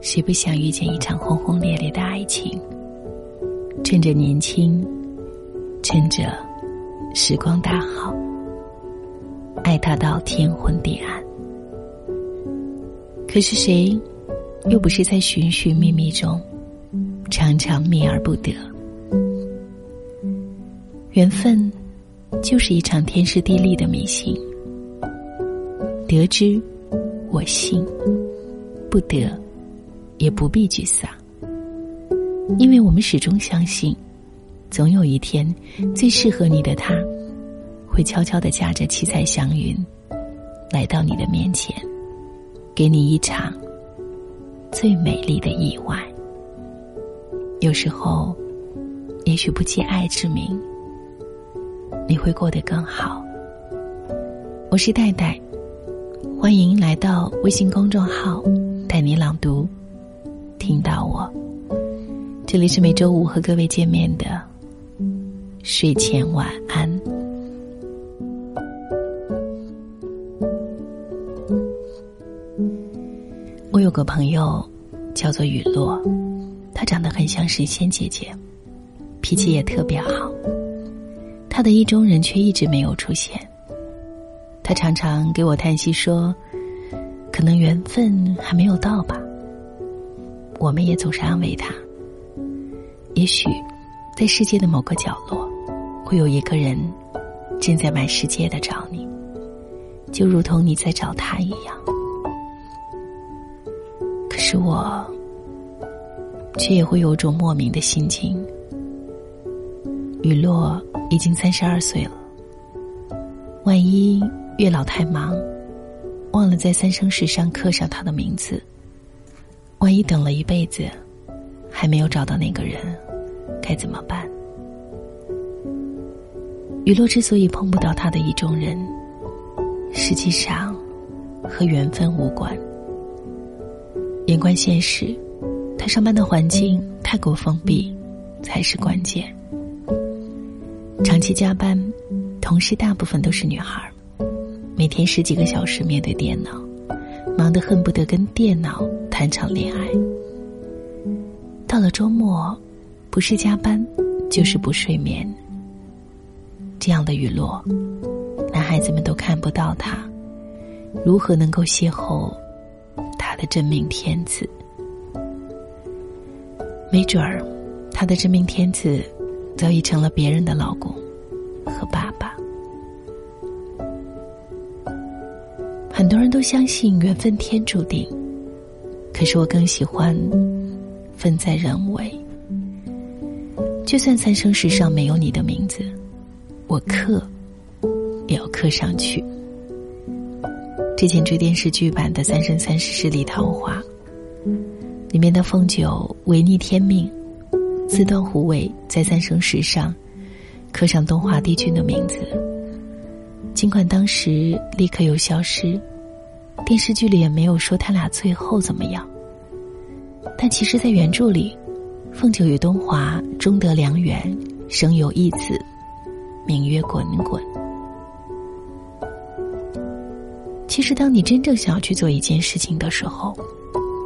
谁不想遇见一场轰轰烈烈的爱情？趁着年轻，趁着时光大好，爱他到天昏地暗。可是谁，又不是在寻寻觅觅中，常常觅而不得？缘分，就是一场天时地利的迷信。得之，我幸；不得，也不必沮丧。因为我们始终相信，总有一天，最适合你的他，会悄悄的驾着七彩祥云，来到你的面前，给你一场最美丽的意外。有时候，也许不借爱之名，你会过得更好。我是戴戴。欢迎来到微信公众号“带你朗读”，听到我。这里是每周五和各位见面的睡前晚安。我有个朋友叫做雨落，她长得很像神仙姐姐，脾气也特别好。她的意中人却一直没有出现。他常常给我叹息说：“可能缘分还没有到吧。”我们也总是安慰他：“也许，在世界的某个角落，会有一个人正在满世界的找你，就如同你在找他一样。”可是我，却也会有种莫名的心情。雨落已经三十二岁了，万一……月老太忙，忘了在三生石上刻上他的名字。万一等了一辈子，还没有找到那个人，该怎么办？雨落之所以碰不到他的意中人，实际上和缘分无关。眼观现实，他上班的环境太过封闭，才是关键。长期加班，同事大部分都是女孩儿。每天十几个小时面对电脑，忙得恨不得跟电脑谈场恋爱。到了周末，不是加班，就是不睡眠。这样的雨落，男孩子们都看不到他，如何能够邂逅他的真命天子？没准儿，他的真命天子早已成了别人的老公和爸爸。很多人都相信缘分天注定，可是我更喜欢分在人为。就算三生石上没有你的名字，我刻也要刻上去。之前追电视剧版的《三生三世十里桃花》，里面的凤九违逆天命，自断狐尾，在三生石上刻上东华帝君的名字。尽管当时立刻又消失。电视剧里也没有说他俩最后怎么样，但其实，在原著里，凤九与东华终得良缘，生有一子，名曰滚滚。其实，当你真正想要去做一件事情的时候，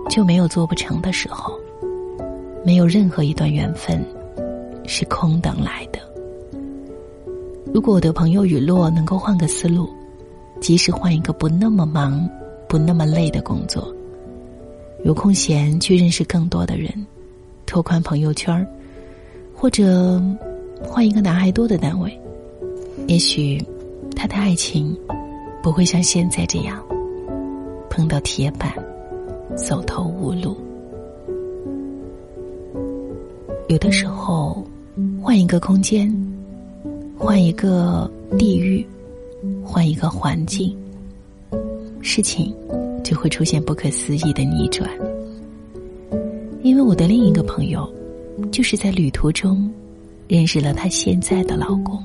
就没有做不成的时候，没有任何一段缘分是空等来的。如果我的朋友雨落能够换个思路，即使换一个不那么忙。不那么累的工作，有空闲去认识更多的人，拓宽朋友圈儿，或者换一个男孩多的单位，也许他的爱情不会像现在这样碰到铁板，走投无路。有的时候，换一个空间，换一个地域，换一个环境。事情就会出现不可思议的逆转，因为我的另一个朋友，就是在旅途中认识了她现在的老公。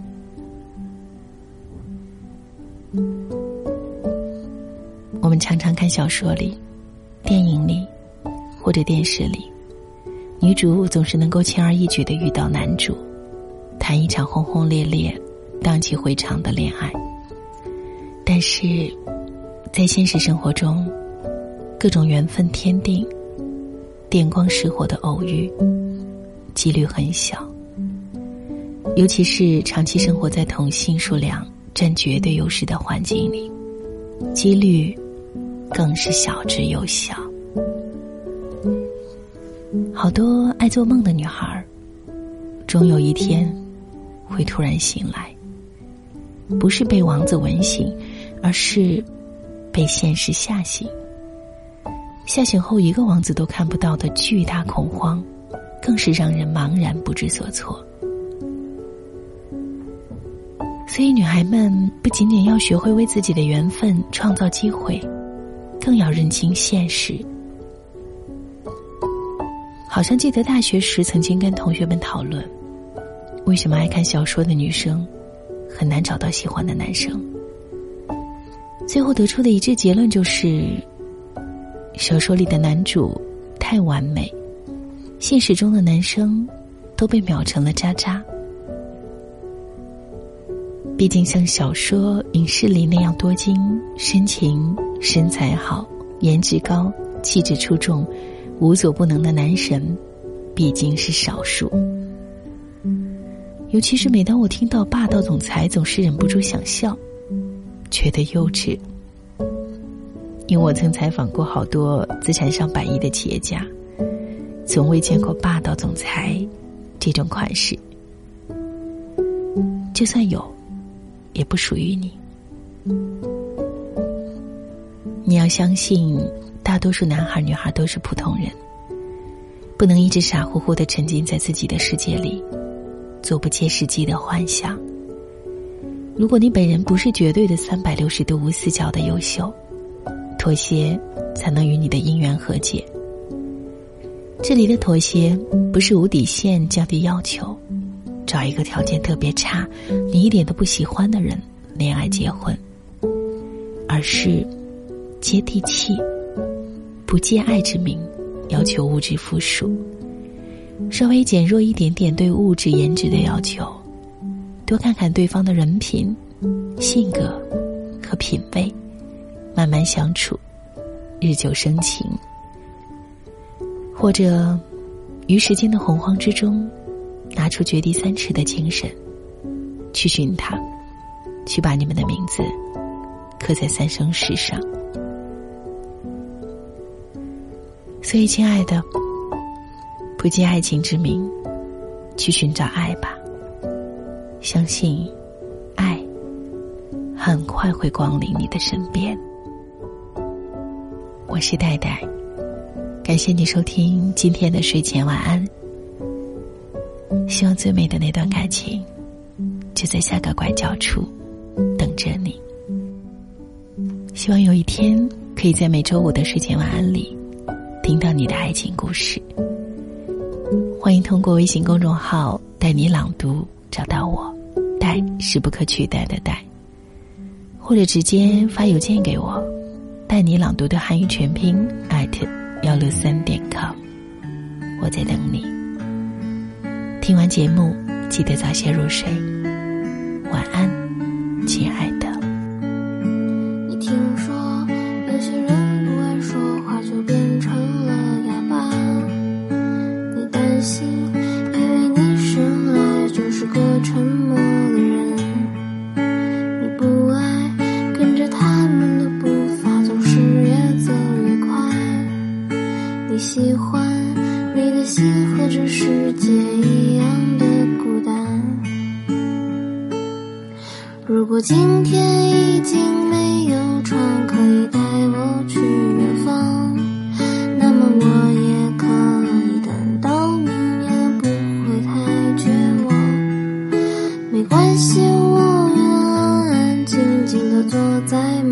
我们常常看小说里、电影里或者电视里，女主总是能够轻而易举的遇到男主，谈一场轰轰烈烈、荡气回肠的恋爱，但是。在现实生活中，各种缘分天定，电光石火的偶遇，几率很小。尤其是长期生活在同性数量占绝对优势的环境里，几率更是小之又小。好多爱做梦的女孩，终有一天会突然醒来，不是被王子吻醒，而是被现实吓醒。吓醒后，一个王子都看不到的巨大恐慌，更是让人茫然不知所措。所以，女孩们不仅仅要学会为自己的缘分创造机会，更要认清现实。好像记得大学时曾经跟同学们讨论，为什么爱看小说的女生很难找到喜欢的男生。最后得出的一致结论就是。小说里的男主太完美，现实中的男生都被秒成了渣渣。毕竟像小说、影视里那样多金、深情、身材好、颜值高、气质出众、无所不能的男神，毕竟是少数。尤其是每当我听到霸道总裁，总是忍不住想笑，觉得幼稚。因为我曾采访过好多资产上百亿的企业家，从未见过霸道总裁这种款式。就算有，也不属于你。你要相信，大多数男孩女孩都是普通人，不能一直傻乎乎的沉浸在自己的世界里，做不切实际的幻想。如果你本人不是绝对的三百六十度无死角的优秀。妥协，才能与你的姻缘和解。这里的妥协不是无底线降低要求，找一个条件特别差、你一点都不喜欢的人恋爱结婚，而是接地气，不借爱之名要求物质附属，稍微减弱一点点对物质颜值的要求，多看看对方的人品、性格和品味。慢慢相处，日久生情，或者于时间的洪荒之中，拿出掘地三尺的精神，去寻他，去把你们的名字刻在三生石上。所以，亲爱的，不借爱情之名，去寻找爱吧。相信，爱很快会光临你的身边。我是戴戴，感谢你收听今天的睡前晚安。希望最美的那段感情，就在下个拐角处等着你。希望有一天，可以在每周五的睡前晚安里，听到你的爱情故事。欢迎通过微信公众号“带你朗读”找到我，“带”是不可取代的“带”，或者直接发邮件给我。带你朗读的汉语全拼艾特幺六三点 com，我在等你。听完节目，记得早些入睡，晚安，亲爱的。你喜欢你的心和这世界一样的孤单。如果今天已经没有船可以带我去远方，那么我也可以等到明年不会太绝望。没关系，我愿安安静静的坐在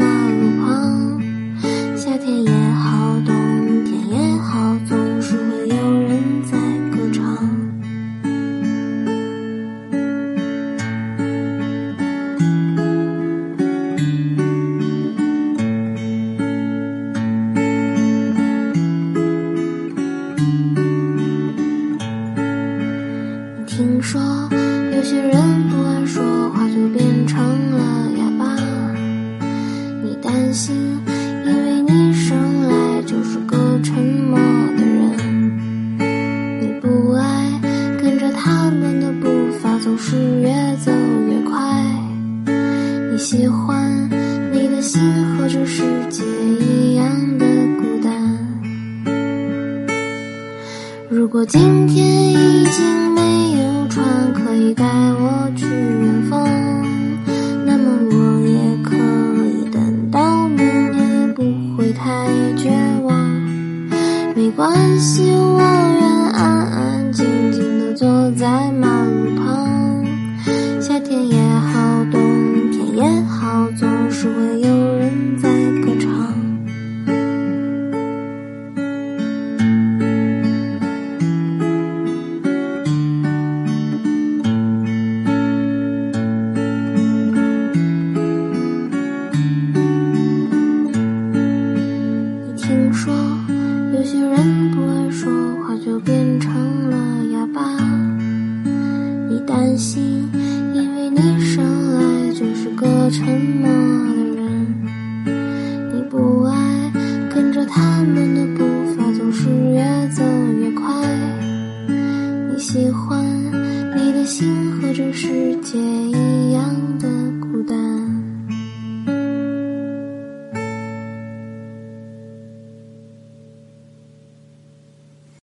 喜欢你的心和这世界一样的孤单。如果今天已经没有船可以带我去远方那么我也可以等到明天不会太绝望。没关系